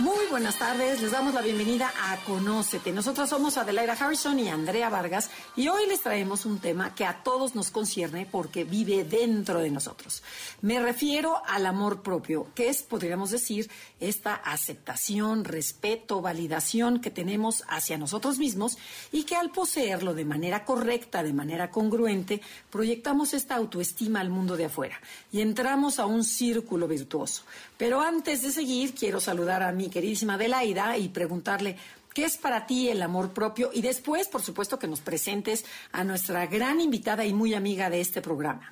Muy buenas tardes, les damos la bienvenida a Conócete. Nosotros somos Adelaida Harrison y Andrea Vargas y hoy les traemos un tema que a todos nos concierne porque vive dentro de nosotros. Me refiero al amor propio, que es, podríamos decir, esta aceptación, respeto, validación que tenemos hacia nosotros mismos y que al poseerlo de manera correcta, de manera congruente, proyectamos esta autoestima al mundo de afuera y entramos a un círculo virtuoso. Pero antes de seguir, quiero saludar a mi queridísima Adelaida y preguntarle qué es para ti el amor propio y después, por supuesto, que nos presentes a nuestra gran invitada y muy amiga de este programa.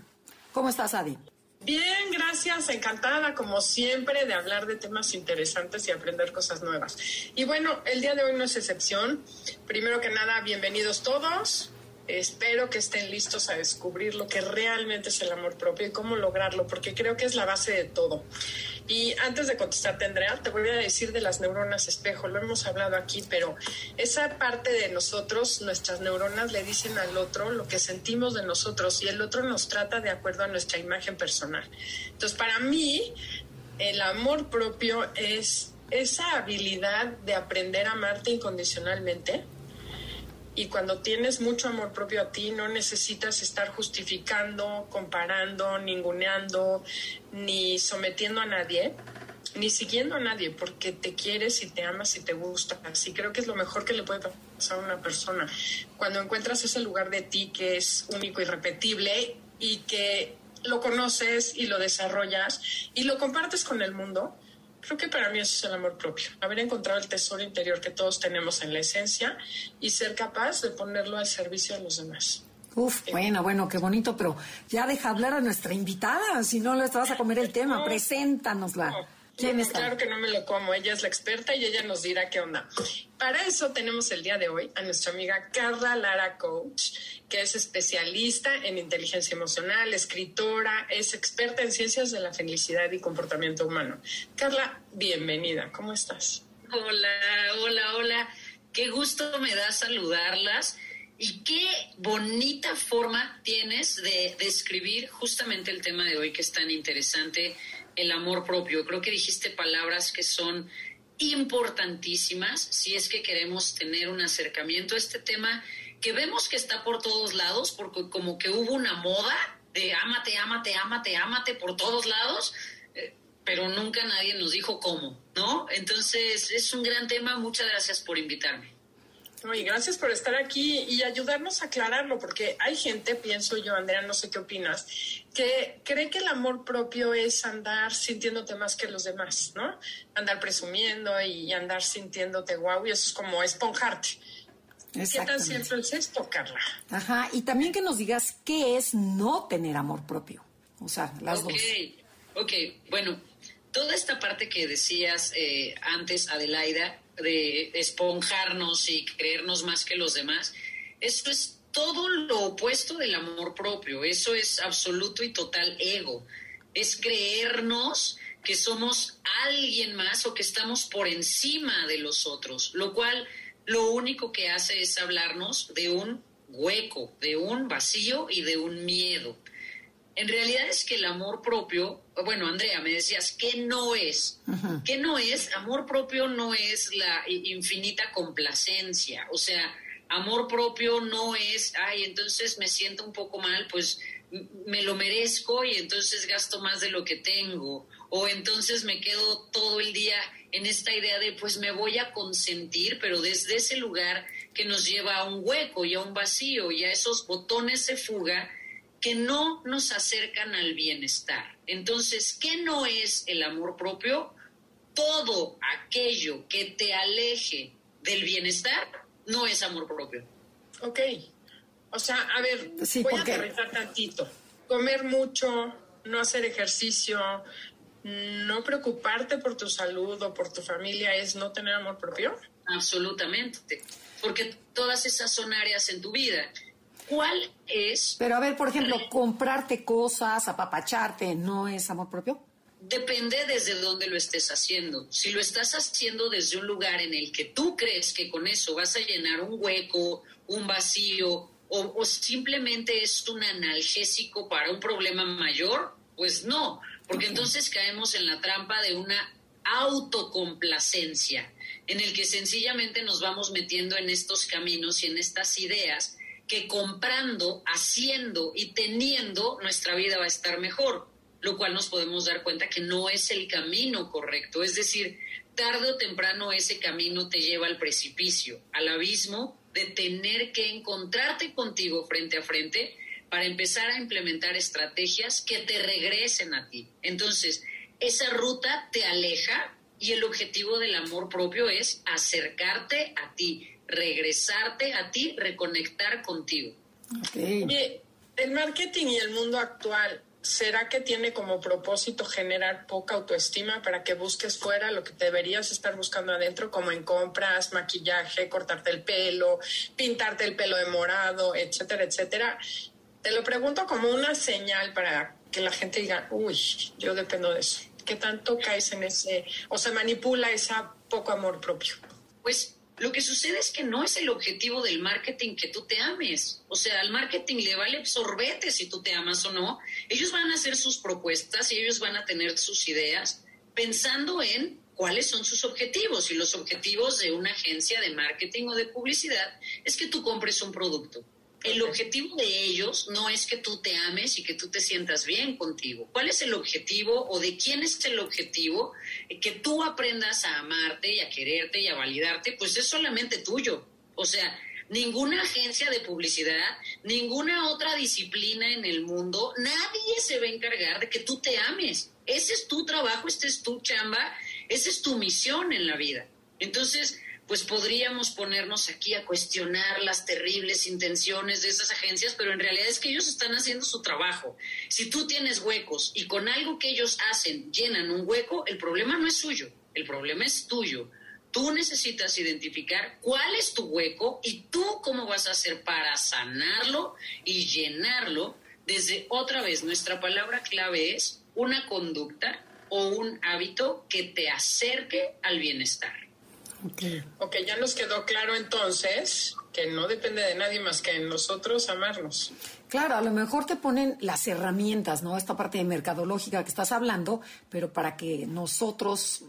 ¿Cómo estás, Adi? Bien, gracias. Encantada, como siempre, de hablar de temas interesantes y aprender cosas nuevas. Y bueno, el día de hoy no es excepción. Primero que nada, bienvenidos todos. Espero que estén listos a descubrir lo que realmente es el amor propio y cómo lograrlo, porque creo que es la base de todo. Y antes de contestarte, Andrea, te voy a decir de las neuronas espejo. Lo hemos hablado aquí, pero esa parte de nosotros, nuestras neuronas le dicen al otro lo que sentimos de nosotros y el otro nos trata de acuerdo a nuestra imagen personal. Entonces, para mí, el amor propio es esa habilidad de aprender a amarte incondicionalmente y cuando tienes mucho amor propio a ti, no necesitas estar justificando, comparando, ninguneando, ni sometiendo a nadie, ni siguiendo a nadie, porque te quieres y te amas y te gusta. Así creo que es lo mejor que le puede pasar a una persona. Cuando encuentras ese lugar de ti que es único y repetible y que lo conoces y lo desarrollas y lo compartes con el mundo, Creo que para mí eso es el amor propio, haber encontrado el tesoro interior que todos tenemos en la esencia y ser capaz de ponerlo al servicio de los demás. Uf, bueno, bueno, qué bonito, pero ya deja hablar a nuestra invitada, si no le vas a comer el tema, preséntanosla. ¿Quién está? Claro que no me lo como, ella es la experta y ella nos dirá qué onda. Para eso tenemos el día de hoy a nuestra amiga Carla Lara Coach, que es especialista en inteligencia emocional, escritora, es experta en ciencias de la felicidad y comportamiento humano. Carla, bienvenida, ¿cómo estás? Hola, hola, hola. Qué gusto me da saludarlas y qué bonita forma tienes de describir justamente el tema de hoy que es tan interesante el amor propio. Creo que dijiste palabras que son importantísimas si es que queremos tener un acercamiento a este tema que vemos que está por todos lados, porque como que hubo una moda de ámate, ámate, ámate, ámate por todos lados, eh, pero nunca nadie nos dijo cómo, ¿no? Entonces es un gran tema, muchas gracias por invitarme. Oye, gracias por estar aquí y ayudarnos a aclararlo, porque hay gente, pienso yo, Andrea, no sé qué opinas, que cree que el amor propio es andar sintiéndote más que los demás, ¿no? Andar presumiendo y andar sintiéndote guau, y eso es como esponjarte. ¿Qué tan cierto es esto, Carla? Ajá, y también que nos digas qué es no tener amor propio. O sea, las dos. Ok, bueno, toda esta parte que decías eh, antes, Adelaida, de esponjarnos y creernos más que los demás, eso es todo lo opuesto del amor propio, eso es absoluto y total ego, es creernos que somos alguien más o que estamos por encima de los otros, lo cual lo único que hace es hablarnos de un hueco, de un vacío y de un miedo. En realidad es que el amor propio, bueno, Andrea, me decías, ¿qué no es? ¿Qué no es? Amor propio no es la infinita complacencia, o sea, amor propio no es, ay, entonces me siento un poco mal, pues me lo merezco y entonces gasto más de lo que tengo, o entonces me quedo todo el día en esta idea de, pues me voy a consentir, pero desde ese lugar que nos lleva a un hueco y a un vacío y a esos botones de fuga que no nos acercan al bienestar. Entonces, ¿qué no es el amor propio? Todo aquello que te aleje del bienestar no es amor propio. Ok. O sea, a ver, voy a aterrizar tantito. Comer mucho, no hacer ejercicio, no preocuparte por tu salud o por tu familia es no tener amor propio. Absolutamente. Porque todas esas son áreas en tu vida ¿cuál es? Pero a ver, por ejemplo, comprarte cosas, apapacharte, ¿no es amor propio? Depende desde dónde lo estés haciendo. Si lo estás haciendo desde un lugar en el que tú crees que con eso vas a llenar un hueco, un vacío, o, o simplemente es un analgésico para un problema mayor, pues no, porque entonces caemos en la trampa de una autocomplacencia, en el que sencillamente nos vamos metiendo en estos caminos y en estas ideas que comprando, haciendo y teniendo nuestra vida va a estar mejor lo cual nos podemos dar cuenta que no es el camino correcto. Es decir, tarde o temprano ese camino te lleva al precipicio, al abismo de tener que encontrarte contigo frente a frente para empezar a implementar estrategias que te regresen a ti. Entonces, esa ruta te aleja y el objetivo del amor propio es acercarte a ti, regresarte a ti, reconectar contigo. el marketing y el mundo actual ¿será que tiene como propósito generar poca autoestima para que busques fuera lo que deberías estar buscando adentro, como en compras, maquillaje, cortarte el pelo, pintarte el pelo de morado, etcétera, etcétera? Te lo pregunto como una señal para que la gente diga, uy, yo dependo de eso. ¿Qué tanto caes en ese, o se manipula ese poco amor propio? Pues lo que sucede es que no es el objetivo del marketing que tú te ames. O sea, al marketing le vale absorbete si tú te amas o no. Ellos van a hacer sus propuestas y ellos van a tener sus ideas pensando en cuáles son sus objetivos. Y los objetivos de una agencia de marketing o de publicidad es que tú compres un producto. El objetivo de ellos no es que tú te ames y que tú te sientas bien contigo. ¿Cuál es el objetivo o de quién es el objetivo? Que tú aprendas a amarte y a quererte y a validarte, pues es solamente tuyo. O sea, ninguna agencia de publicidad, ninguna otra disciplina en el mundo, nadie se va a encargar de que tú te ames. Ese es tu trabajo, esta es tu chamba, esa es tu misión en la vida. Entonces, pues podríamos ponernos aquí a cuestionar las terribles intenciones de esas agencias, pero en realidad es que ellos están haciendo su trabajo. Si tú tienes huecos y con algo que ellos hacen llenan un hueco, el problema no es suyo, el problema es tuyo. Tú necesitas identificar cuál es tu hueco y tú cómo vas a hacer para sanarlo y llenarlo. Desde otra vez, nuestra palabra clave es una conducta o un hábito que te acerque al bienestar. Ok, ya nos quedó claro entonces que no depende de nadie más que en nosotros amarnos. Claro, a lo mejor te ponen las herramientas, ¿no? Esta parte de mercadológica que estás hablando, pero para que nosotros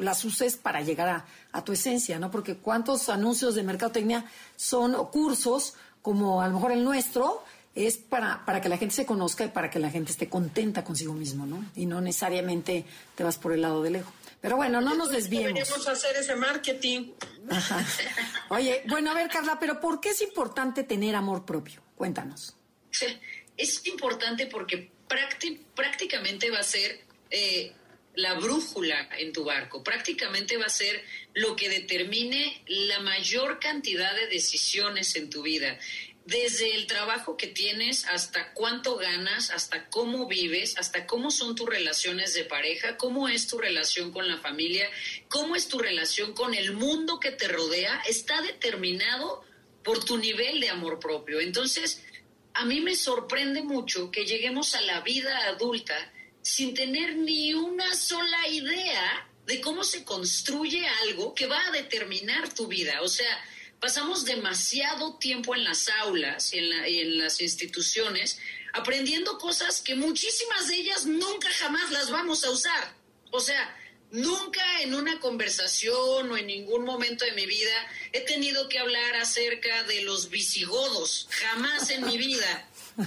las uses para llegar a, a tu esencia, ¿no? Porque cuántos anuncios de mercadotecnia son cursos, como a lo mejor el nuestro, es para, para que la gente se conozca y para que la gente esté contenta consigo mismo, ¿no? Y no necesariamente te vas por el lado del ego. Pero bueno, no nos desviemos. Deberíamos hacer ese marketing. Oye, bueno, a ver, Carla, pero ¿por qué es importante tener amor propio? Cuéntanos. Es importante porque prácticamente va a ser eh, la brújula en tu barco, prácticamente va a ser lo que determine la mayor cantidad de decisiones en tu vida desde el trabajo que tienes hasta cuánto ganas, hasta cómo vives, hasta cómo son tus relaciones de pareja, cómo es tu relación con la familia, cómo es tu relación con el mundo que te rodea, está determinado por tu nivel de amor propio. Entonces, a mí me sorprende mucho que lleguemos a la vida adulta sin tener ni una sola idea de cómo se construye algo que va a determinar tu vida. O sea, pasamos demasiado tiempo en las aulas y en, las instituciones aprendiendo cosas que muchísimas de ellas nunca jamás las vamos a usar. O sea, nunca en una conversación o en ningún momento de mi vida he tenido que hablar acerca de los visigodos, jamás en mi vida.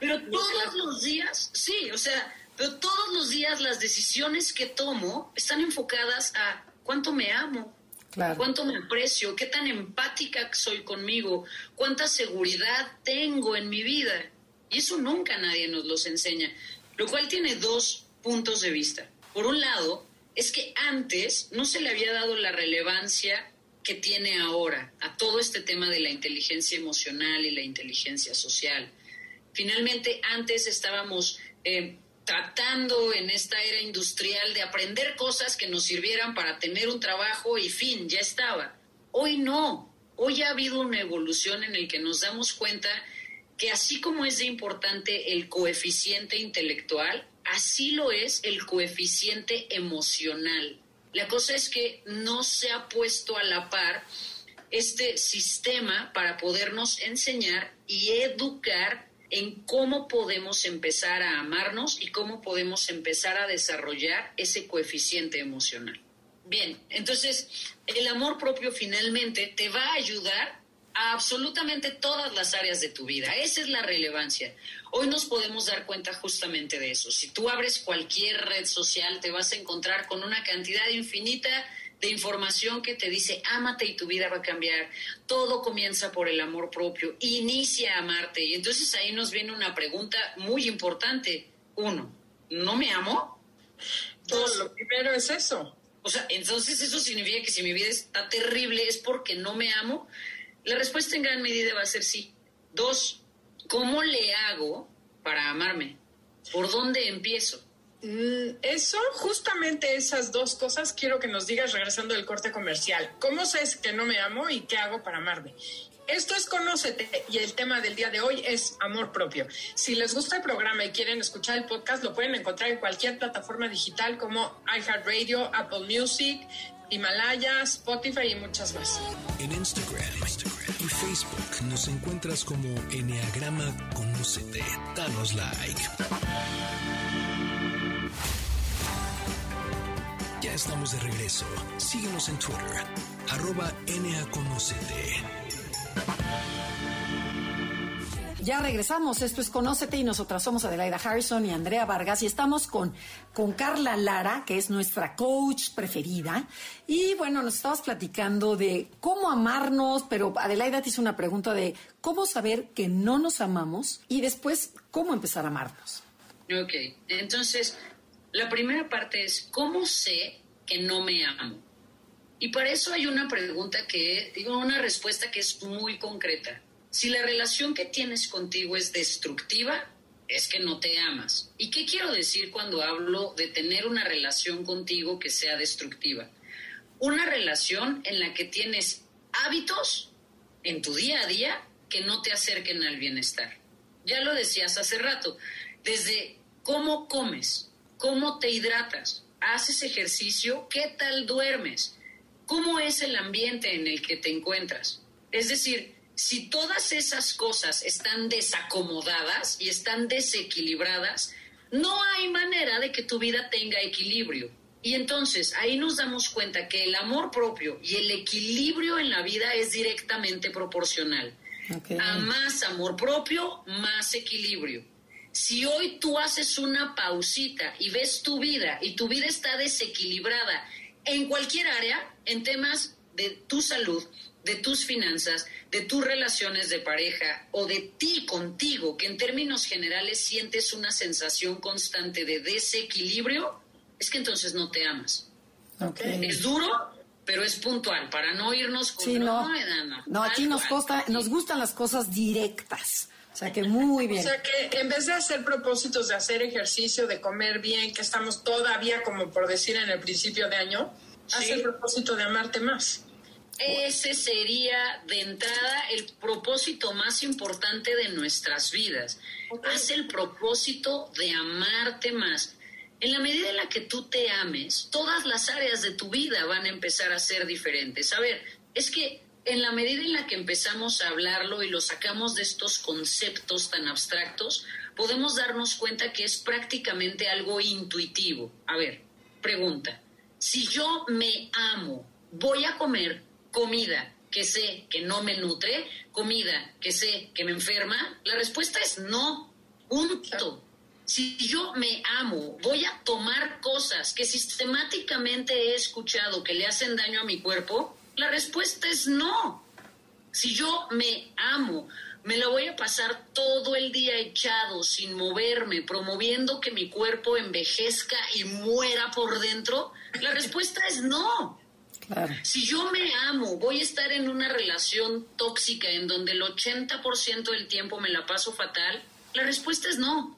Pero todos los días, sí, o sea, pero todos los días las decisiones que tomo están enfocadas a cuánto me amo, cuánto me aprecio, qué tan empática soy conmigo, cuánta seguridad tengo en mi vida. Y eso nunca nadie nos los enseña, lo cual tiene dos puntos de vista. Por un lado, es que antes no se le había dado la relevancia que tiene ahora a todo este tema de la inteligencia emocional y la inteligencia social. Finalmente, antes estábamos eh, tratando en esta era industrial de aprender cosas que nos sirvieran para tener un trabajo y fin, ya estaba. Hoy no. Hoy ha habido una evolución en el que nos damos cuenta que así como es de importante el coeficiente intelectual, así lo es el coeficiente emocional. La cosa es que no se ha puesto a la par este sistema para podernos enseñar y educar en cómo podemos empezar a amarnos y cómo podemos empezar a desarrollar ese coeficiente emocional. Bien, entonces el amor propio finalmente te va a ayudar a absolutamente todas las áreas de tu vida. Esa es la relevancia. Hoy nos podemos dar cuenta justamente de eso. Si tú abres cualquier red social, te vas a encontrar con una cantidad infinita de información que te dice, ámate y tu vida va a cambiar. Todo comienza por el amor propio. Inicia a amarte. Y entonces ahí nos viene una pregunta muy importante. Uno, ¿no me amo? Dos, lo primero es eso. O sea, entonces eso significa que si mi vida está terrible es porque no me amo. La respuesta en gran medida va a ser sí. Dos, ¿cómo le hago para amarme? ¿Por dónde empiezo? Mm, eso, justamente esas dos cosas quiero que nos digas regresando del corte comercial. ¿Cómo sé que no me amo y qué hago para amarme? Esto es Conócete y el tema del día de hoy es amor propio. Si les gusta el programa y quieren escuchar el podcast, lo pueden encontrar en cualquier plataforma digital como iHeartRadio, Apple Music, Himalaya, Spotify y muchas más. En Instagram, Instagram y Facebook nos encuentras como Enneagrama Conócete. Danos like. Ya estamos de regreso. Síguenos en Twitter, arroba NAConocete. Ya regresamos, esto es Conócete y nosotras somos Adelaida Harrison y Andrea Vargas y estamos con, con Carla Lara, que es nuestra coach preferida. Y bueno, nos estabas platicando de cómo amarnos, pero Adelaida te hizo una pregunta de cómo saber que no nos amamos y después cómo empezar a amarnos. Ok, entonces la primera parte es, ¿cómo sé que no me amo? Y para eso hay una pregunta que, digo, una respuesta que es muy concreta. Si la relación que tienes contigo es destructiva, es que no te amas. ¿Y qué quiero decir cuando hablo de tener una relación contigo que sea destructiva? Una relación en la que tienes hábitos en tu día a día que no te acerquen al bienestar. Ya lo decías hace rato, desde cómo comes, cómo te hidratas, haces ejercicio, qué tal duermes, cómo es el ambiente en el que te encuentras. Es decir, si todas esas cosas están desacomodadas y están desequilibradas, no hay manera de que tu vida tenga equilibrio. Y entonces ahí nos damos cuenta que el amor propio y el equilibrio en la vida es directamente proporcional. Okay. A más amor propio, más equilibrio. Si hoy tú haces una pausita y ves tu vida y tu vida está desequilibrada en cualquier área, en temas de tu salud, de tus finanzas, de tus relaciones de pareja o de ti contigo, que en términos generales sientes una sensación constante de desequilibrio, es que entonces no te amas. Okay. Es duro, pero es puntual, para no irnos con Sí, no, no, no, aquí nos, costa, nos gustan las cosas directas. O sea que muy bien. O sea que en vez de hacer propósitos de hacer ejercicio, de comer bien, que estamos todavía, como por decir, en el principio de año, Sí. haz el propósito de amarte más. Ese sería de entrada el propósito más importante de nuestras vidas. Haz el propósito de amarte más. En la medida en la que tú te ames, todas las áreas de tu vida van a empezar a ser diferentes. A ver, es que en la medida en la que empezamos a hablarlo y lo sacamos de estos conceptos tan abstractos, podemos darnos cuenta que es prácticamente algo intuitivo. A ver, pregunta, si yo me amo, voy a comer comida que sé que no me nutre, comida que sé que me enferma, la respuesta es no. Punto. Si yo me amo, voy a tomar cosas que sistemáticamente he escuchado que le hacen daño a mi cuerpo, la respuesta es no. Si yo me amo, me lo voy a pasar todo el día echado, sin moverme, promoviendo que mi cuerpo envejezca y muera por dentro, la respuesta es no. Claro. Si yo me amo, voy a estar en una relación tóxica en donde el 80% del tiempo me la paso fatal, la respuesta es no.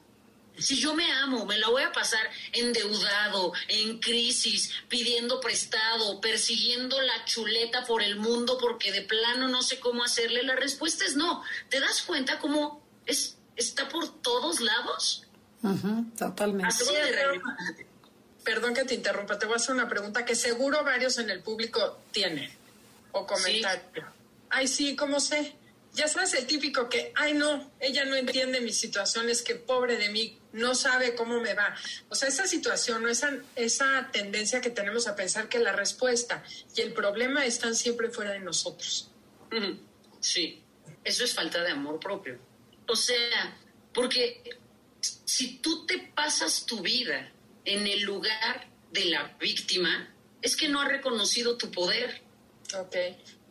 Si yo me amo, me la voy a pasar endeudado, en crisis, pidiendo prestado, persiguiendo la chuleta por el mundo porque de plano no sé cómo hacerle, la respuesta es no. ¿Te das cuenta cómo es, está por todos lados. totalmente. Perdón que te interrumpa, te voy a hacer una pregunta que seguro varios en el público tienen o comentario. Ay, sí, ¿cómo sé? Ya sabes el típico que, ay, no, ella no entiende mi situación, es que pobre de mí, no sabe cómo me va. O sea, esa situación, esa, esa tendencia que tenemos a pensar que la respuesta y el problema están siempre fuera de nosotros. Sí, eso es falta de amor propio. O sea, porque si tú te pasas tu vida en el lugar de la víctima, es que no ha reconocido tu poder. Ok.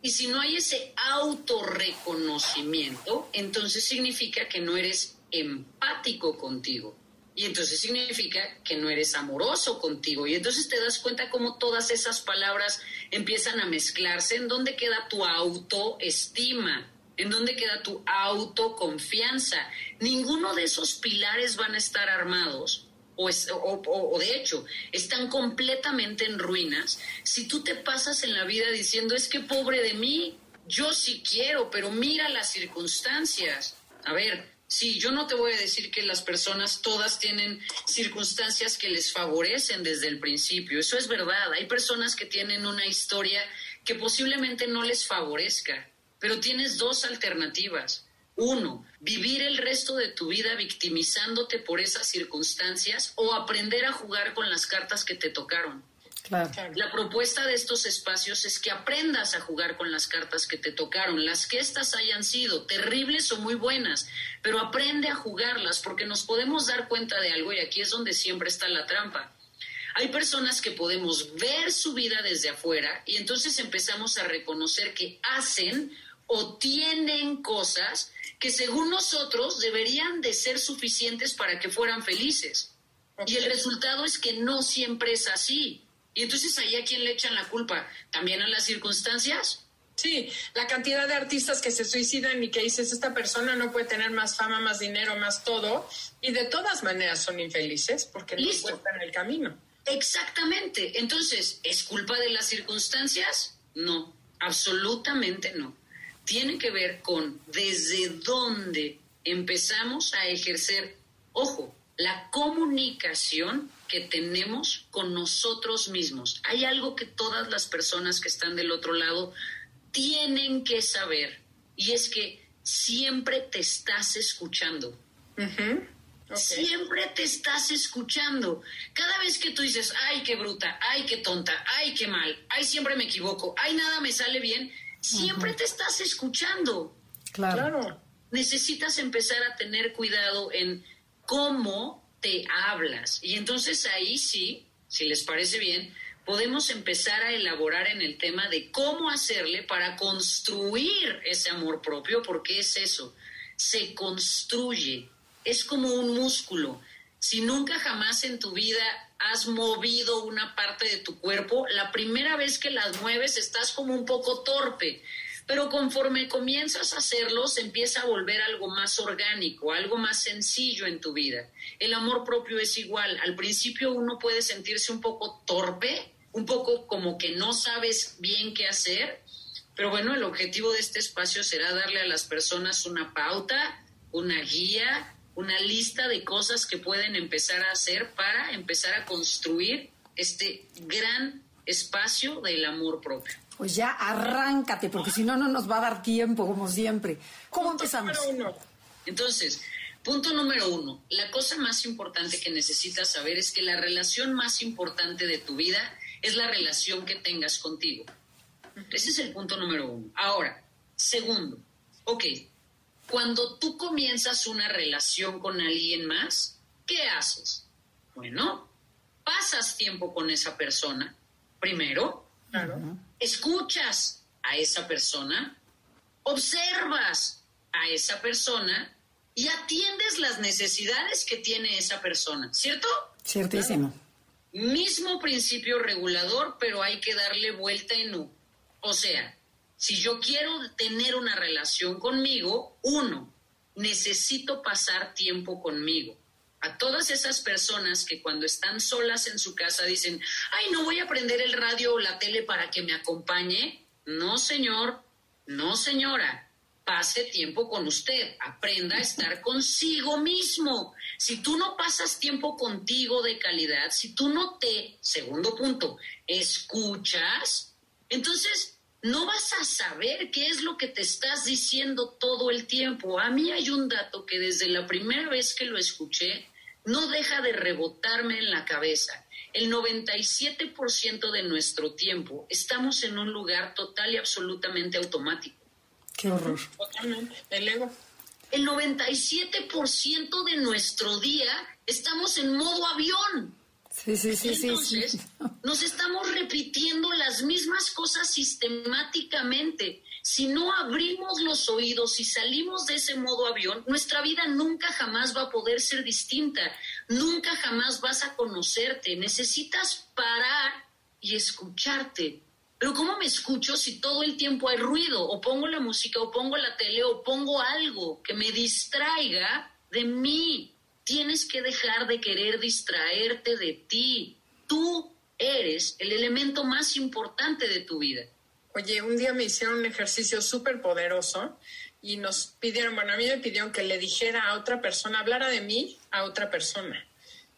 Y si no hay ese autorreconocimiento, entonces significa que no eres empático contigo. Y entonces significa que no eres amoroso contigo. Y entonces te das cuenta cómo todas esas palabras empiezan a mezclarse. ¿En dónde queda tu autoestima? ¿En dónde queda tu autoconfianza? Ninguno de esos pilares van a estar armados o, o, de hecho están completamente en ruinas si tú te pasas en la vida diciendo es que pobre de mí, yo sí quiero, pero mira las circunstancias. A ver, sí, yo no te voy a decir que las personas todas tienen circunstancias que les favorecen desde el principio, eso es verdad, hay personas que tienen una historia que posiblemente no les favorezca pero tienes dos alternativas. Uno, vivir el resto de tu vida victimizándote por esas circunstancias o aprender a jugar con las cartas que te tocaron. La propuesta de estos espacios es que aprendas a jugar con las cartas que te tocaron, las que éstas hayan sido terribles o muy buenas, pero aprende a jugarlas porque nos podemos dar cuenta de algo y aquí es donde siempre está la trampa. Hay personas que podemos ver su vida desde afuera y entonces empezamos a reconocer que hacen o tienen cosas que según nosotros deberían de ser suficientes para que fueran felices. Y el resultado es que no siempre es así. Y entonces ahí a quién le echan la culpa? ¿También a las circunstancias? Sí, la cantidad de artistas que se suicidan y que dices, esta persona no puede tener más fama, más dinero, más todo, y de todas maneras son infelices porque no encuentran el camino. Exactamente. Entonces, ¿es culpa de las circunstancias? No, absolutamente no tiene que ver con desde dónde empezamos a ejercer, ojo, la comunicación que tenemos con nosotros mismos. Hay algo que todas las personas que están del otro lado tienen que saber y es que siempre te estás escuchando. Siempre te estás escuchando. Cada vez que tú dices, ay, qué bruta, ay, qué tonta, ay, qué mal, ay, siempre me equivoco, ay, nada me sale bien, siempre te estás escuchando. Claro. Necesitas empezar a tener cuidado en cómo te hablas. Y entonces ahí sí, si les parece bien, podemos empezar a elaborar en el tema de cómo hacerle para construir ese amor propio, porque es eso, se construye, es como un músculo. Si nunca jamás en tu vida has movido una parte de tu cuerpo, la primera vez que las mueves estás como un poco torpe, pero conforme comienzas a hacerlo empieza a volver algo más orgánico, algo más sencillo en tu vida. El amor propio es igual, al principio uno puede sentirse un poco torpe, un poco como que no sabes bien qué hacer, pero bueno, el objetivo de este espacio será darle a las personas una pauta, una guía, una lista de cosas que pueden empezar a hacer para empezar a construir este gran espacio del amor propio. Pues ya arráncate, porque si no, no nos va a dar tiempo, como siempre. ¿Cómo empezamos? Entonces, punto número uno, la cosa más importante que necesitas saber es que la relación más importante de tu vida es la relación que tengas contigo. Ese es el punto número uno. Ahora, segundo, ok, cuando tú comienzas una relación con alguien más, ¿qué haces? Bueno, pasas tiempo con esa persona, primero, escuchas a esa persona, observas a esa persona y atiendes las necesidades que tiene esa persona, ¿cierto? Ciertísimo. Mismo principio regulador, pero hay que darle vuelta en U. O sea, si yo quiero tener una relación conmigo, uno, necesito pasar tiempo conmigo. A todas esas personas que cuando están solas en su casa dicen, ay, no voy a prender el radio o la tele para que me acompañe. No, señor, no, señora. pase tiempo con usted, aprenda a estar consigo mismo. Si tú no pasas tiempo contigo de calidad, si tú no te, segundo punto, escuchas, entonces no vas a saber qué es lo que te estás diciendo todo el tiempo. A mí hay un dato que desde la primera vez que lo escuché no deja de rebotarme en la cabeza. El 97% de nuestro tiempo estamos en un lugar total y absolutamente automático. Qué horror. Totalmente. El ego. El 97% de nuestro día estamos en modo avión. Sí, sí, sí, Entonces, nos estamos repitiendo las mismas cosas sistemáticamente. Si no abrimos los oídos y salimos de ese modo avión, nuestra vida nunca jamás va a poder ser distinta. Nunca jamás vas a conocerte. Necesitas parar y escucharte. Pero ¿cómo me escucho si todo el tiempo hay ruido? O pongo la música, o pongo la tele, o pongo algo que me distraiga de mí. Tienes que dejar de querer distraerte de ti. Tú eres el elemento más importante de tu vida. Oye, un día me hicieron un ejercicio súper poderoso y nos pidieron, bueno, a mí me pidieron que le dijera a otra persona, hablara de mí a otra persona.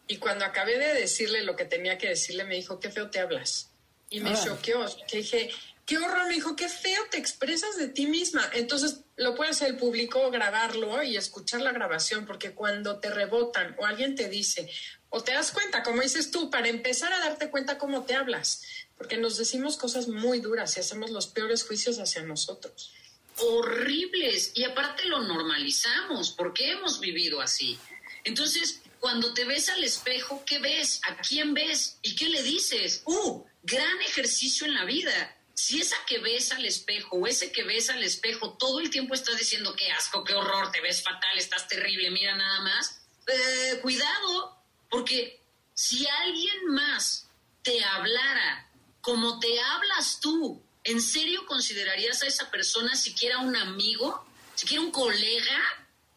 Y cuando acabé de decirle lo que tenía que decirle, me dijo, qué feo te hablas. Y me choqueó, que dije, qué horror, me dijo, qué feo te expresas de ti misma. Entonces, lo puede hacer el público, grabarlo y escuchar la grabación, porque cuando te rebotan o alguien te dice, o te das cuenta, como dices tú, para empezar a darte cuenta cómo te hablas, porque nos decimos cosas muy duras y hacemos los peores juicios hacia nosotros. horribles y aparte lo normalizamos porque hemos vivido así. Entonces, cuando te ves al espejo, ¿qué ves? ¿A quién ves? ¿Y qué le dices? ¡Uh! Gran ejercicio en la vida. Si esa que ves al espejo o ese que ves al espejo todo el tiempo estás diciendo qué asco, qué horror, te ves fatal, estás terrible, mira nada más, eh, cuidado, porque si alguien más te hablara como te hablas tú, ¿en serio considerarías a esa persona siquiera un amigo? ¿Siquiera un colega?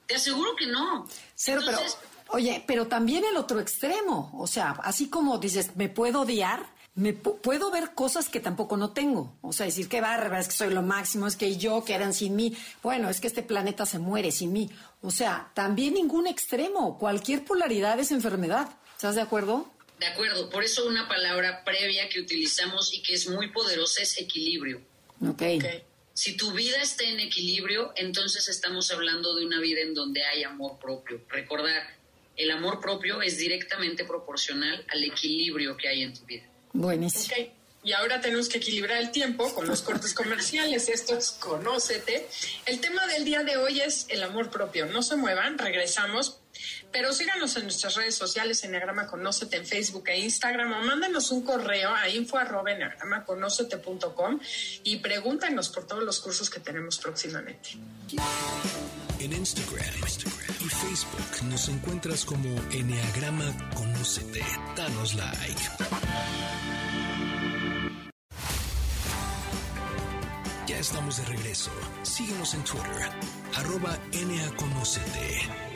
Te aseguro que no. Cero, pero, oye, pero también el otro extremo. O sea, así como dices, me puedo odiar, me pu- puedo ver cosas que tampoco no tengo. O sea, decir que bárbara, es que soy lo máximo, es que yo que eran sin mí. Bueno, es que este planeta se muere sin mí. O sea, también ningún extremo. Cualquier polaridad es enfermedad. ¿Estás de acuerdo? De acuerdo, por eso una palabra previa que utilizamos y que es muy poderosa es equilibrio. Ok. Ok. Si tu vida está en equilibrio, entonces estamos hablando de una vida en donde hay amor propio. Recordar, el amor propio es directamente proporcional al equilibrio que hay en tu vida. Buenísimo. Ok, Y ahora tenemos que equilibrar el tiempo con los cortes comerciales. Esto es Conócete. El tema del día de hoy es el amor propio. No se muevan, regresamos. Pero síganos en nuestras redes sociales, Enneagrama Conócete en Facebook e Instagram, o mándenos un correo a info arroba enneagramaconócete.com y pregúntanos por todos los cursos que tenemos próximamente. En Instagram, y Facebook nos encuentras como Enneagrama Conócete. Danos like. Ya estamos de regreso. Síguenos en Twitter, arroba NAConócete.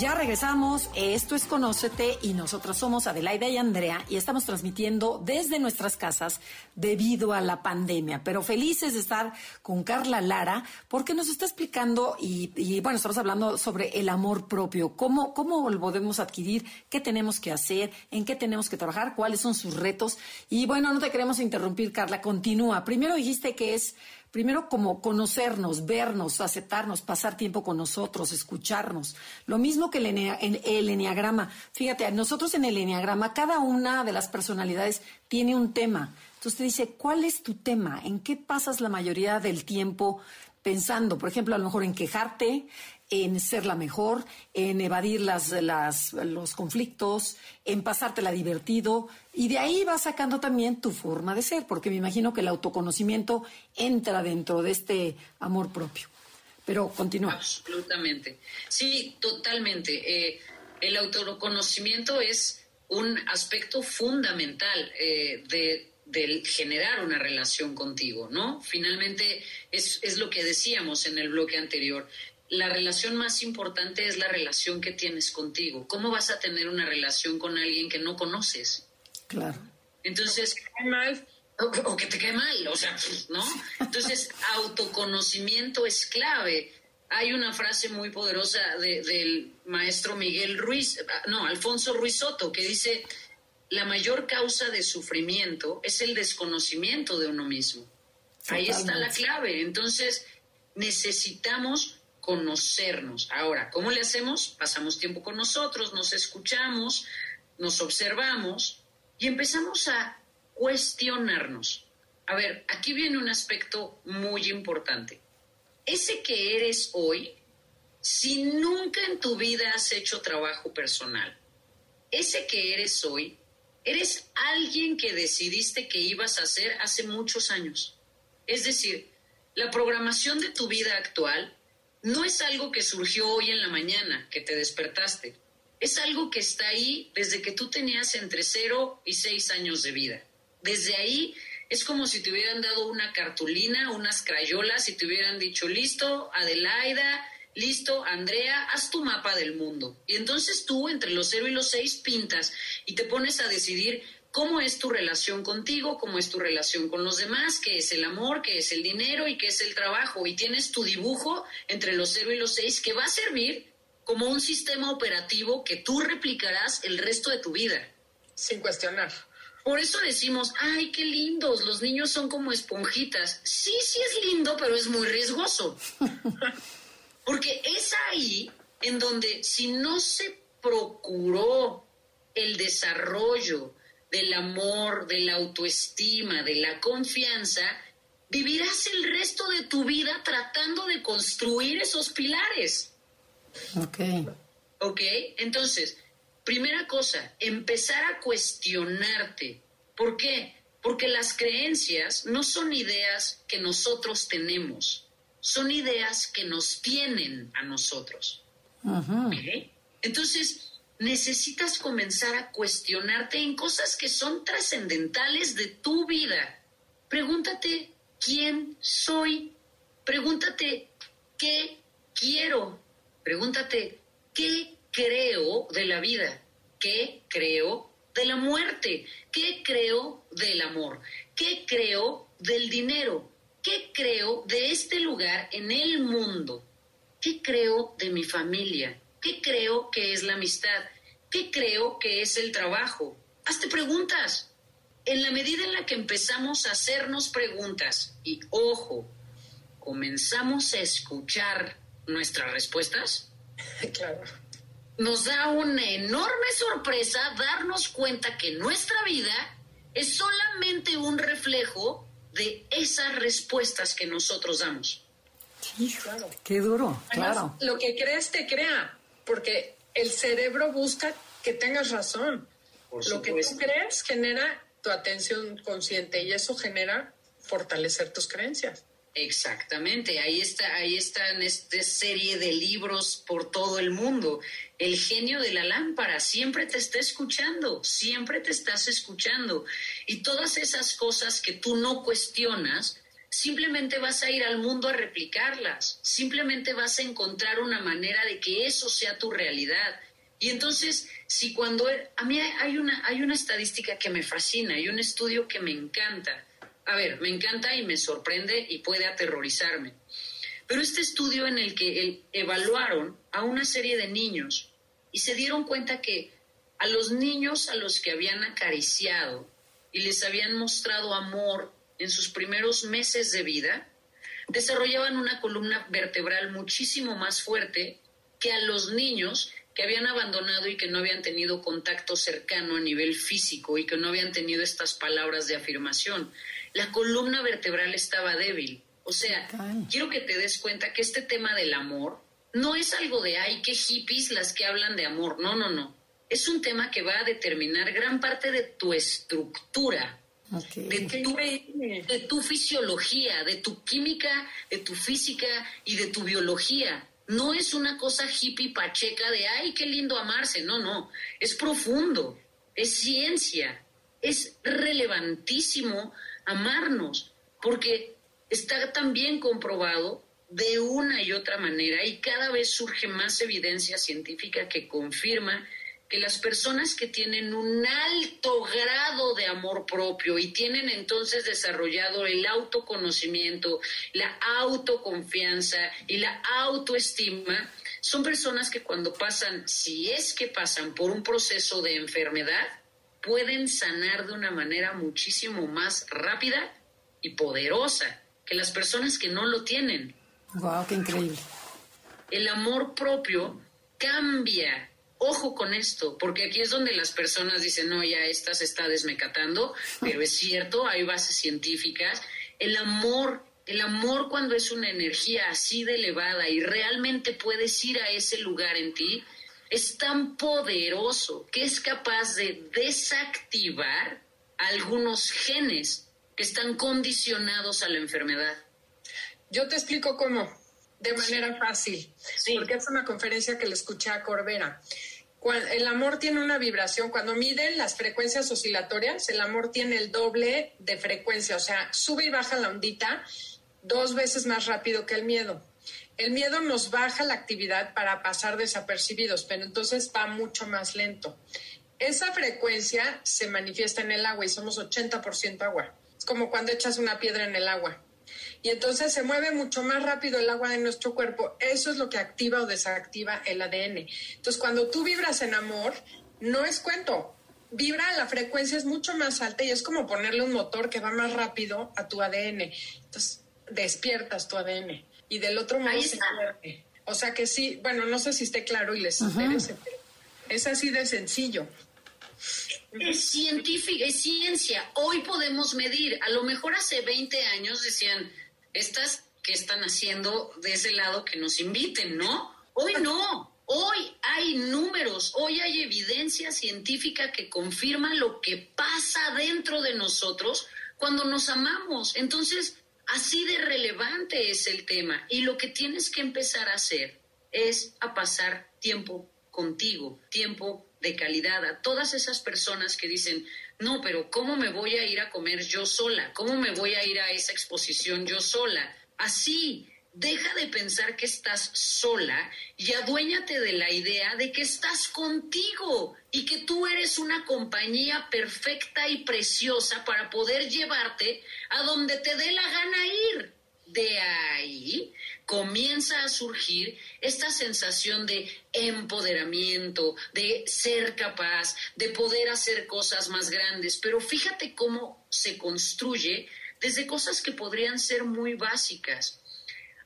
Ya regresamos, esto es Conócete y nosotras somos Adelaida y Andrea y estamos transmitiendo desde nuestras casas debido a la pandemia, pero felices de estar con Carla Lara porque nos está explicando y, y, bueno, estamos hablando sobre el amor propio, cómo, cómo lo podemos adquirir, qué tenemos que hacer, en qué tenemos que trabajar, cuáles son sus retos y bueno, no te queremos interrumpir Carla, continúa. Primero dijiste que es Primero, como conocernos, vernos, aceptarnos, pasar tiempo con nosotros, escucharnos. Lo mismo que el, enea- en- el enneagrama. Fíjate, nosotros en el enneagrama, cada una de las personalidades tiene un tema. Entonces te dice, ¿cuál es tu tema? ¿En qué pasas la mayoría del tiempo pensando? Por ejemplo, a lo mejor en quejarte, en ser la mejor, en evadir las, las- los conflictos, en pasártela divertido. Y de ahí vas sacando también tu forma de ser, porque me imagino que el autoconocimiento entra dentro de este amor propio. Pero continúa. Absolutamente. Sí, totalmente. Eh, el autoconocimiento es un aspecto fundamental eh, de, generar una relación contigo, ¿no? Finalmente es, es lo que decíamos en el bloque anterior. La relación más importante es la relación que tienes contigo. ¿Cómo vas a tener una relación con alguien que no conoces? Claro. Entonces, Cae mal, o, que te cae mal, o sea, ¿no? Entonces, autoconocimiento es clave. Hay una frase muy poderosa del maestro Miguel Ruiz, no, Alfonso Ruiz Soto, que dice, la mayor causa de sufrimiento es el desconocimiento de uno mismo. Ahí está la clave. Entonces, necesitamos conocernos. Ahora, ¿cómo le hacemos? Pasamos tiempo con nosotros, nos escuchamos, nos observamos y empezamos a cuestionarnos. A ver, aquí viene un aspecto muy importante. Ese que eres hoy, si nunca en tu vida has hecho trabajo personal, ese que eres hoy, eres alguien que decidiste que ibas a hacer hace muchos años. Es decir, la programación de tu vida actual no es algo que surgió hoy en la mañana, que te despertaste. Es algo que está ahí desde que tú tenías entre 0 y 6 años de vida. Desde ahí es como si te hubieran dado una cartulina, unas crayolas y te hubieran dicho, listo, Adelaida, listo, Andrea, haz tu mapa del mundo. Y entonces tú, entre los 0 y los 6, pintas y te pones a decidir cómo es tu relación contigo, cómo es tu relación con los demás, qué es el amor, qué es el dinero y qué es el trabajo. Y tienes tu dibujo entre los 0 y los 6 que va a servir como un sistema operativo que tú replicarás el resto de tu vida. Sin cuestionar. Por eso decimos, ay, qué lindos, los niños son como esponjitas. Sí, sí es lindo, pero es muy riesgoso. Porque es ahí en donde si no se procuró el desarrollo del amor, de la autoestima, de la confianza, vivirás el resto de tu vida tratando de construir esos pilares. Ok. Ok, entonces, primera cosa, empezar a cuestionarte. ¿Por qué? Porque las creencias no son ideas que nosotros tenemos, son ideas que nos tienen a nosotros. Entonces, necesitas comenzar a cuestionarte en cosas que son trascendentales de tu vida. Pregúntate quién soy. Pregúntate qué quiero. Pregúntate qué creo de la vida. ¿Qué creo de la muerte? ¿Qué creo del amor? ¿Qué creo del dinero? ¿Qué creo de este lugar en el mundo? ¿Qué creo de mi familia? ¿Qué creo que es la amistad? ¿Qué creo que es el trabajo? Hazte preguntas. En la medida en la que empezamos a hacernos preguntas y, ojo, comenzamos a escuchar nuestras respuestas, claro. nos da una enorme sorpresa darnos cuenta que nuestra vida es solamente un reflejo de esas respuestas que nosotros damos. claro. Qué duro, claro. lo que crees te crea porque el cerebro busca que tengas razón. Lo que tú crees genera tu atención consciente y eso genera fortalecer tus creencias. Exactamente, ahí está, ahí está en esta serie de libros por todo el mundo. El genio de la lámpara siempre te está escuchando, siempre te estás escuchando. Y todas esas cosas que tú no cuestionas, simplemente vas a ir al mundo a replicarlas, simplemente vas a encontrar una manera de que eso sea tu realidad. Y entonces, si cuando er, a mí hay una hay una estadística que me fascina, hay un estudio que me encanta. A ver, me encanta y me sorprende y puede aterrorizarme. Pero este estudio en el que evaluaron a una serie de niños y se dieron cuenta que a los niños a los que habían acariciado y les habían mostrado amor en sus primeros meses de vida, desarrollaban una columna vertebral muchísimo más fuerte que a los niños que habían abandonado y que no habían tenido contacto cercano a nivel físico y que no habían tenido estas palabras de afirmación. La columna vertebral estaba débil. O sea, quiero que te des cuenta que este tema del amor no es algo de, ay, qué hippies las que hablan de amor. No, no, no. Es un tema que va a determinar gran parte de tu estructura de, tu, fisiología, de tu química, de tu física y de tu biología. No es una cosa hippie pacheca de, ay, qué lindo amarse. No, no. Es profundo, es ciencia, es relevantísimo amarnos, porque está también comprobado de una y otra manera y cada vez surge más evidencia científica que confirma que las personas que tienen un alto grado de amor propio y tienen entonces desarrollado el autoconocimiento, la autoconfianza y la autoestima, son personas que cuando pasan, si es que pasan por un proceso de enfermedad, pueden sanar de una manera muchísimo más rápida y poderosa que las personas que no lo tienen. ¡Wow! ¡Qué increíble! El amor propio cambia. Ojo con esto, porque aquí es donde las personas dicen, no, ya esta se está desmecatando, pero es cierto, hay bases científicas. El amor, el amor cuando es una energía así de elevada y realmente puedes ir a ese lugar en ti, es tan poderoso que es capaz de desactivar algunos genes que están condicionados a la enfermedad. Yo te explico cómo, de manera fácil, porque es una conferencia que le escuché a Corbera. El amor tiene una vibración, cuando miden las frecuencias oscilatorias, el amor tiene el doble de frecuencia, o sea, sube y baja la ondita dos veces más rápido que el miedo. El miedo nos baja la actividad para pasar desapercibidos, pero entonces va mucho más lento. Esa frecuencia se manifiesta en el agua y somos 80% agua. Es como cuando echas una piedra en el agua. Y entonces se mueve mucho más rápido el agua de nuestro cuerpo. Eso es lo que activa o desactiva el ADN. Entonces, cuando tú vibras en amor, no es cuento. Vibra, la frecuencia es mucho más alta y es como ponerle un motor que va más rápido a tu ADN. Entonces, despiertas tu ADN y del otro modo se mueve. O sea que sí, bueno, no sé si esté claro y les interese, pero es así de sencillo. Es científica, es ciencia. Hoy podemos medir. A lo mejor hace 20 años decían, estas que están haciendo de ese lado que nos inviten, ¿no? Hoy no. Hoy hay números, hoy hay evidencia científica que confirma lo que pasa dentro de nosotros cuando nos amamos. Entonces, Así de relevante es el tema y lo que tienes que empezar a hacer es a pasar tiempo contigo, tiempo de calidad a todas esas personas que dicen, no, pero ¿cómo me voy a ir a comer yo sola? ¿Cómo me voy a ir a esa exposición yo sola? Así, Deja de pensar que estás sola y aduéñate de la idea de que estás contigo y que tú eres una compañía perfecta y preciosa para poder llevarte a donde te dé la gana ir. De ahí comienza a surgir esta sensación de empoderamiento, de ser capaz, de poder hacer cosas más grandes. Pero fíjate cómo se construye desde cosas que podrían ser muy básicas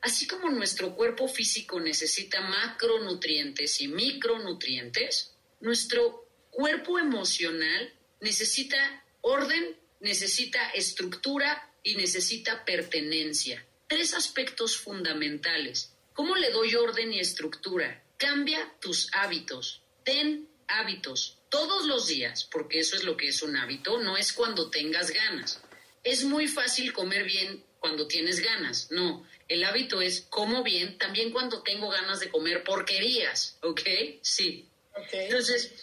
Así como nuestro cuerpo físico necesita macronutrientes y micronutrientes, nuestro cuerpo emocional necesita orden, necesita estructura y necesita pertenencia. Tres aspectos fundamentales. ¿Cómo le doy orden y estructura? Cambia tus hábitos. Ten hábitos todos los días, porque eso es lo que es un hábito, no es cuando tengas ganas. Es muy fácil comer bien cuando tienes ganas, no. El hábito es como bien también cuando tengo ganas de comer porquerías, ¿ok? Sí. Entonces,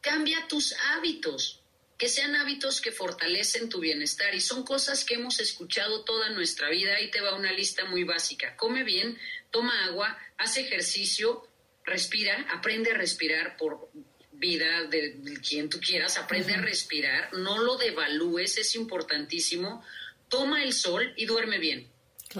cambia tus hábitos, que sean hábitos que fortalecen tu bienestar y son cosas que hemos escuchado toda nuestra vida. Ahí te va una lista muy básica. Come bien, toma agua, haz ejercicio, respira, aprende a respirar por vida de, quien tú quieras, aprende a respirar, no lo devalúes, es importantísimo. Toma el sol y duerme bien.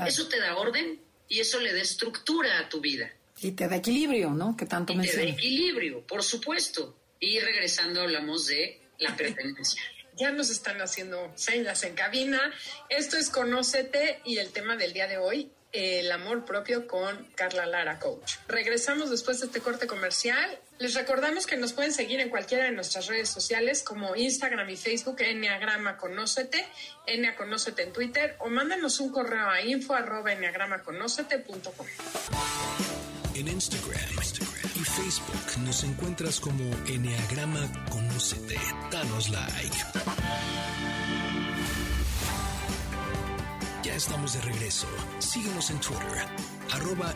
Eso te da orden y eso le da estructura a tu vida. Y te da equilibrio, ¿no? Que tanto y Te da equilibrio, por supuesto. Y regresando hablamos de la pertenencia. ya nos están haciendo señas en cabina. Esto es Conócete y el tema del día de hoy el amor propio con Carla Lara Coach. Regresamos después de este corte comercial. Les recordamos que nos pueden seguir en cualquiera de nuestras redes sociales como Instagram y Facebook, Enneagrama Conócete, Ennea Conócete en Twitter o mándanos un correo a info arroba En Instagram, Facebook nos encuentras como Enneagrama Conócete. Danos like. Ya estamos de regreso. Síguenos en Twitter, arroba.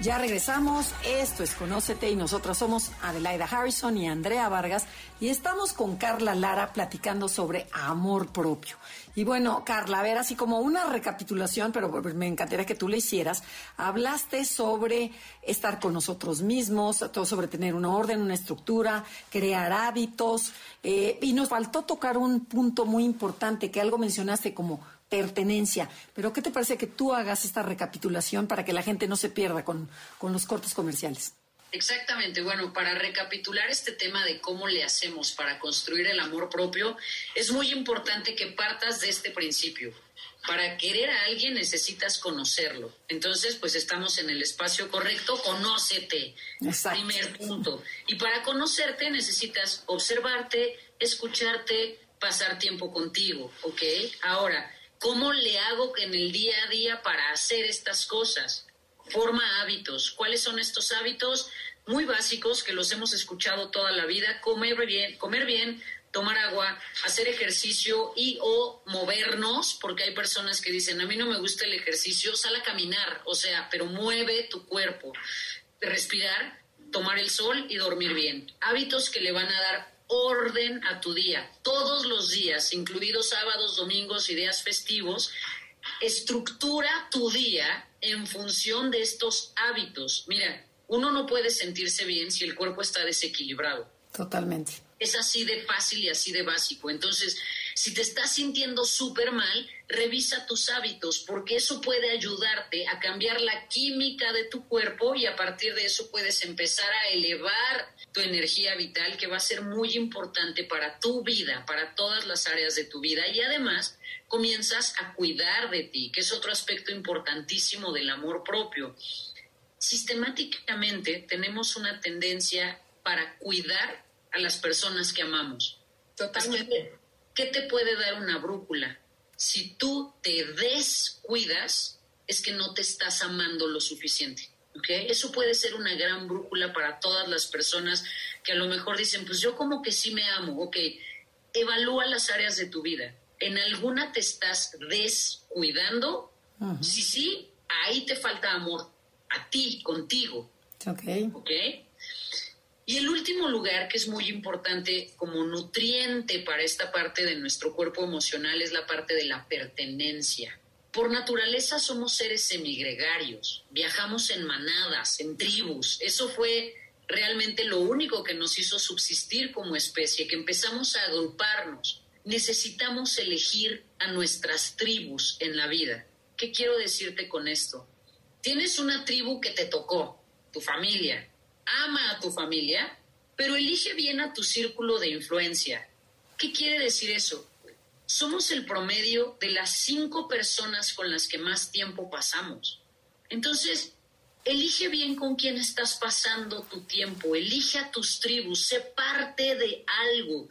Ya regresamos, esto es Conócete y nosotros somos Adelaida Harrison y Andrea Vargas y estamos con Carla Lara platicando sobre amor propio. Y bueno, Carla, a ver, así como una recapitulación, pero me encantaría que tú le hicieras, hablaste sobre estar con nosotros mismos, todo sobre tener una orden, una estructura, crear hábitos, eh, y nos faltó tocar un punto muy importante que algo mencionaste como pertenencia. Pero ¿qué te parece que tú hagas esta recapitulación para que la gente no se pierda con, con los cortes comerciales? Exactamente, bueno, para recapitular este tema de cómo le hacemos para construir el amor propio, es muy importante que partas de este principio. Para querer a alguien necesitas conocerlo. Entonces, pues estamos en el espacio correcto, conócete. Primer punto. Y para conocerte necesitas observarte, escucharte, pasar tiempo contigo, ¿ok? Ahora, ¿Cómo le hago en el día a día para hacer estas cosas? Forma hábitos. ¿Cuáles son estos hábitos? Muy básicos que los hemos escuchado toda la vida. Comer bien, comer bien, tomar agua, hacer ejercicio y o movernos, porque hay personas que dicen, a mí no me gusta el ejercicio, sal a caminar, o sea, pero mueve tu cuerpo. Respirar, tomar el sol y dormir bien. Hábitos que le van a dar orden a tu día, todos los días, incluidos sábados, domingos y días festivos, estructura tu día en función de estos hábitos. Mira, uno no puede sentirse bien si el cuerpo está desequilibrado. Totalmente. Es así de fácil y así de básico. Entonces, si te estás sintiendo súper mal, revisa tus hábitos porque eso puede ayudarte a cambiar la química de tu cuerpo y a partir de eso puedes empezar a elevar tu energía vital que va a ser muy importante para tu vida, para todas las áreas de tu vida y además comienzas a cuidar de ti, que es otro aspecto importantísimo del amor propio. Sistemáticamente tenemos una tendencia para cuidar a las personas que amamos. Totalmente. ¿Qué te puede dar una brújula? Si tú te descuidas, es que no te estás amando lo suficiente. ¿okay? Eso puede ser una gran brújula para todas las personas que a lo mejor dicen, pues yo como que sí me amo, ok, evalúa las áreas de tu vida. ¿En alguna te estás descuidando? Si sí, ahí te falta amor a ti, contigo. Ok. ¿Ok? Y el último lugar que es muy importante como nutriente para esta parte de nuestro cuerpo emocional es la parte de la pertenencia. Por naturaleza somos seres semigregarios, viajamos en manadas, en tribus. Eso fue realmente lo único que nos hizo subsistir como especie, que empezamos a agruparnos. Necesitamos elegir a nuestras tribus en la vida. ¿Qué quiero decirte con esto? Tienes una tribu que te tocó, tu familia, ama a tu familia, pero elige bien a tu círculo de influencia. ¿Qué quiere decir eso? Somos el promedio de las cinco personas con las que más tiempo pasamos. Entonces, elige bien con quién estás pasando tu tiempo, elige a tus tribus, sé parte de algo,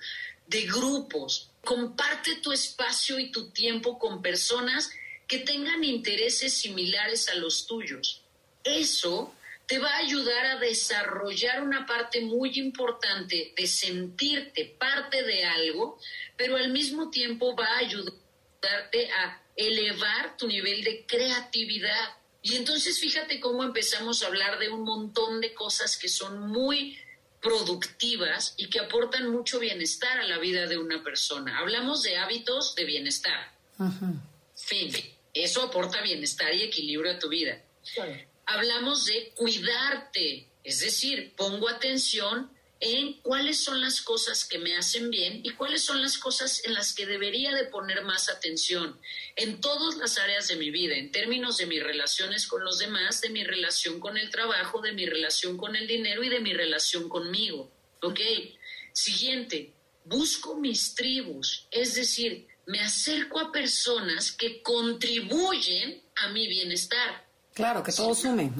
de grupos, comparte tu espacio y tu tiempo con personas que tengan intereses similares a los tuyos. Eso te va a ayudar a desarrollar una parte muy importante de sentirte parte de algo, pero al mismo tiempo va a ayudarte a elevar tu nivel de creatividad. Y entonces fíjate cómo empezamos a hablar de un montón de cosas que son muy productivas y que aportan mucho bienestar a la vida de una persona. Hablamos de hábitos de bienestar. Fin, eso aporta bienestar y equilibrio a tu vida hablamos de cuidarte, es decir, pongo atención en cuáles son las cosas que me hacen bien y cuáles son las cosas en las que debería de poner más atención en todas las áreas de mi vida, en términos de mis relaciones con los demás, de mi relación con el trabajo, de mi relación con el dinero y de mi relación conmigo. ¿Ok? Siguiente, busco mis tribus, es decir, me acerco a personas que contribuyen a mi bienestar. Claro, que todo sume.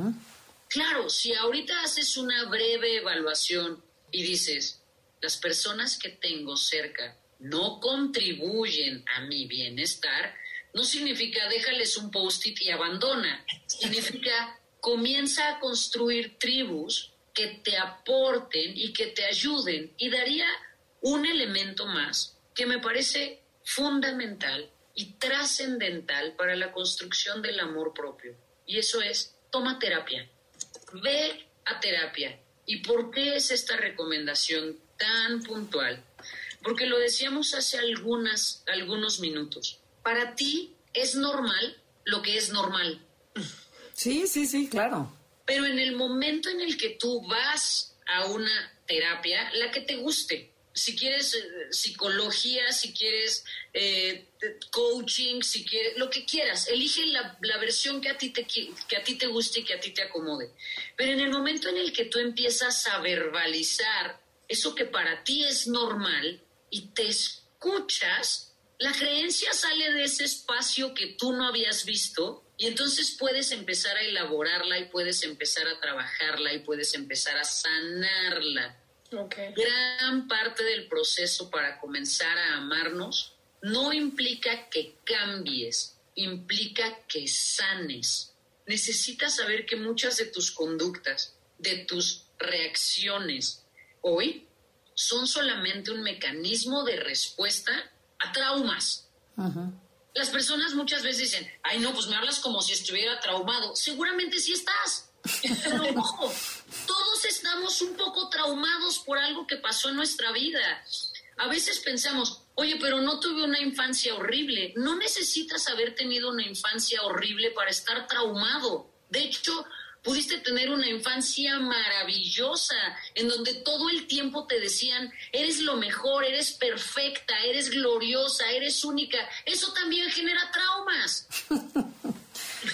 Claro, si ahorita haces una breve evaluación y dices, las personas que tengo cerca no contribuyen a mi bienestar, no significa déjales un post-it y abandona. Significa comienza a construir tribus que te aporten y que te ayuden. Y daría un elemento más que me parece fundamental y trascendental para la construcción del amor propio y eso es toma terapia. ve a terapia. ¿Y por qué es esta recomendación tan puntual? Porque lo decíamos hace algunas, algunos minutos. Para ti es normal lo que es normal. Sí, sí, sí, claro. Pero en el momento en el que tú vas a una terapia, la que te guste, si quieres eh, psicología, si quieres eh, coaching, si quieres lo que quieras, elige la, la, versión que a ti te que a ti te guste y que a ti te acomode. Pero en el momento en el que tú empiezas a verbalizar eso que para ti es normal y te escuchas, la creencia sale de ese espacio que tú no habías visto y entonces puedes empezar a elaborarla y puedes empezar a trabajarla y puedes empezar a sanarla Gran parte del proceso para comenzar a amarnos no implica que cambies, implica que sanes. Necesitas saber que muchas de tus conductas, de tus reacciones hoy, son solamente un mecanismo de respuesta a traumas. Las personas muchas veces dicen, ay no, pues me hablas como si estuviera traumado. Seguramente sí estás. Pero ojo, todos estamos un poco traumados por algo que pasó en nuestra vida. A veces pensamos, oye, pero no tuve una infancia horrible. No necesitas haber tenido una infancia horrible para estar traumado. De hecho, pudiste tener una infancia maravillosa, en donde todo el tiempo te decían, eres lo mejor, eres perfecta, eres gloriosa, eres única. Eso también genera traumas.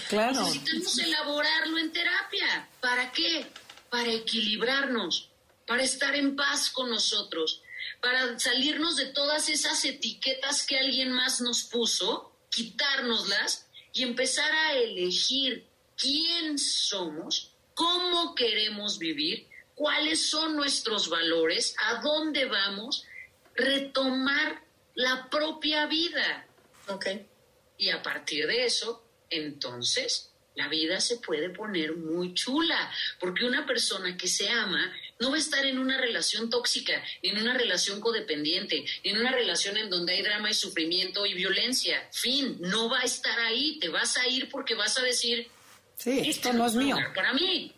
Claro. Necesitamos elaborarlo en terapia. ¿Para qué? Para equilibrarnos, para estar en paz con nosotros, para salirnos de todas esas etiquetas que alguien más nos puso, quitárnoslas y empezar a elegir quién somos, cómo queremos vivir, cuáles son nuestros valores, a dónde vamos, retomar la propia vida. Ok. Y a partir de eso, entonces la vida se puede poner muy chula, porque una persona que se ama no va a estar en una relación tóxica, ni en una relación codependiente, ni en una relación en donde hay drama y sufrimiento y violencia. Fin, no va a estar ahí, te vas a ir porque vas a decir, sí, esto no es mío. Para mí.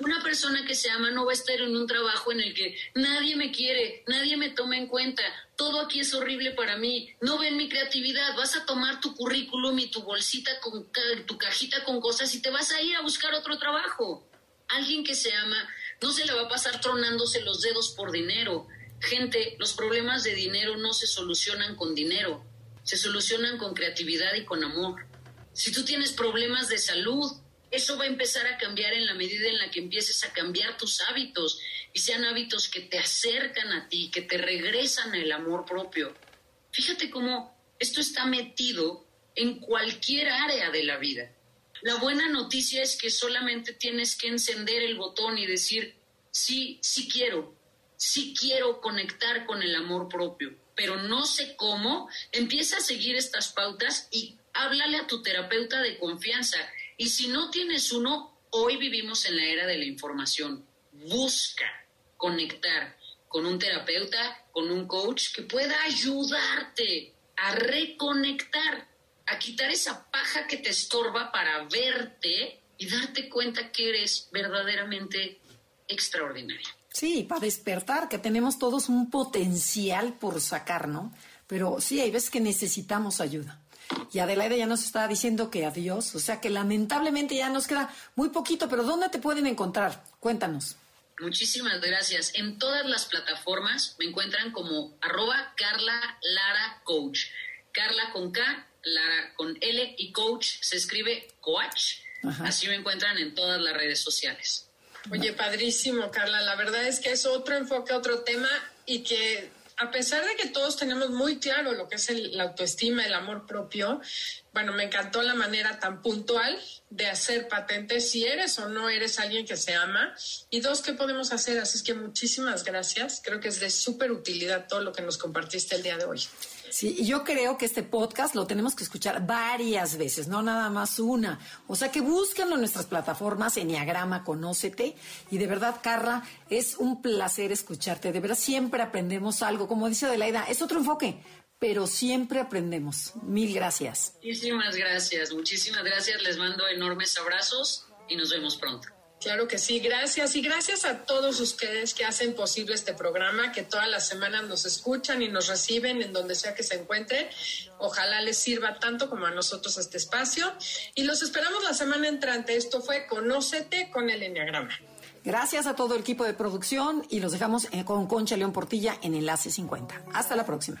Una persona que se ama no va a estar en un trabajo en el que nadie me quiere, nadie me toma en cuenta, todo aquí es horrible para mí, no ven mi creatividad, vas a tomar tu currículum y tu bolsita con tu cajita con cosas y te vas a ir a buscar otro trabajo. Alguien que se ama no se le va a pasar tronándose los dedos por dinero. Gente, los problemas de dinero no se solucionan con dinero, se solucionan con creatividad y con amor. Si tú tienes problemas de salud, eso va a empezar a cambiar en la medida en la que empieces a cambiar tus hábitos y sean hábitos que te acercan a ti, que te regresan el amor propio. Fíjate cómo esto está metido en cualquier área de la vida. La buena noticia es que solamente tienes que encender el botón y decir, sí, sí quiero, sí quiero conectar con el amor propio, pero no sé cómo. Empieza a seguir estas pautas y háblale a tu terapeuta de confianza y si no tienes uno, hoy vivimos en la era de la información. Busca conectar con un terapeuta, con un coach que pueda ayudarte a reconectar, a quitar esa paja que te estorba para verte y darte cuenta que eres verdaderamente extraordinaria. Sí, para despertar, que tenemos todos un potencial por sacar, ¿no? Pero sí, hay veces que necesitamos ayuda. Y Adelaide ya nos estaba diciendo que adiós, o sea que lamentablemente ya nos queda muy poquito, pero ¿dónde te pueden encontrar? Cuéntanos. Muchísimas gracias. En todas las plataformas me encuentran como arroba Carla Lara Coach. Carla con K, Lara con L y Coach se escribe Coach. Así me encuentran en todas las redes sociales. Oye, padrísimo, Carla. La verdad es que es otro enfoque, otro tema y que a pesar de que todos tenemos muy claro lo que es la autoestima, el amor propio, bueno, me encantó la manera tan puntual de hacer patente si eres o no eres alguien que se ama. Y dos, ¿qué podemos hacer? Así es que muchísimas gracias. Creo que es de súper utilidad todo lo que nos compartiste el día de hoy. Sí, yo creo que este podcast lo tenemos que escuchar varias veces, no nada más una. O sea que búsquenlo en nuestras plataformas, Enneagrama, Conócete. Y de verdad, Carla, es un placer escucharte. De verdad, siempre aprendemos algo. Como dice Adelaida, es otro enfoque, pero siempre aprendemos. Mil gracias. Muchísimas gracias, muchísimas gracias. Les mando enormes abrazos y nos vemos pronto. Claro que sí, gracias. Y gracias a todos ustedes que hacen posible este programa, que todas las semanas nos escuchan y nos reciben en donde sea que se encuentren. Ojalá les sirva tanto como a nosotros este espacio. Y los esperamos la semana entrante. Esto fue Conócete con el Enneagrama. Gracias a todo el equipo de producción y los dejamos eh, con Concha León Portilla en Enlace 50. Hasta la próxima.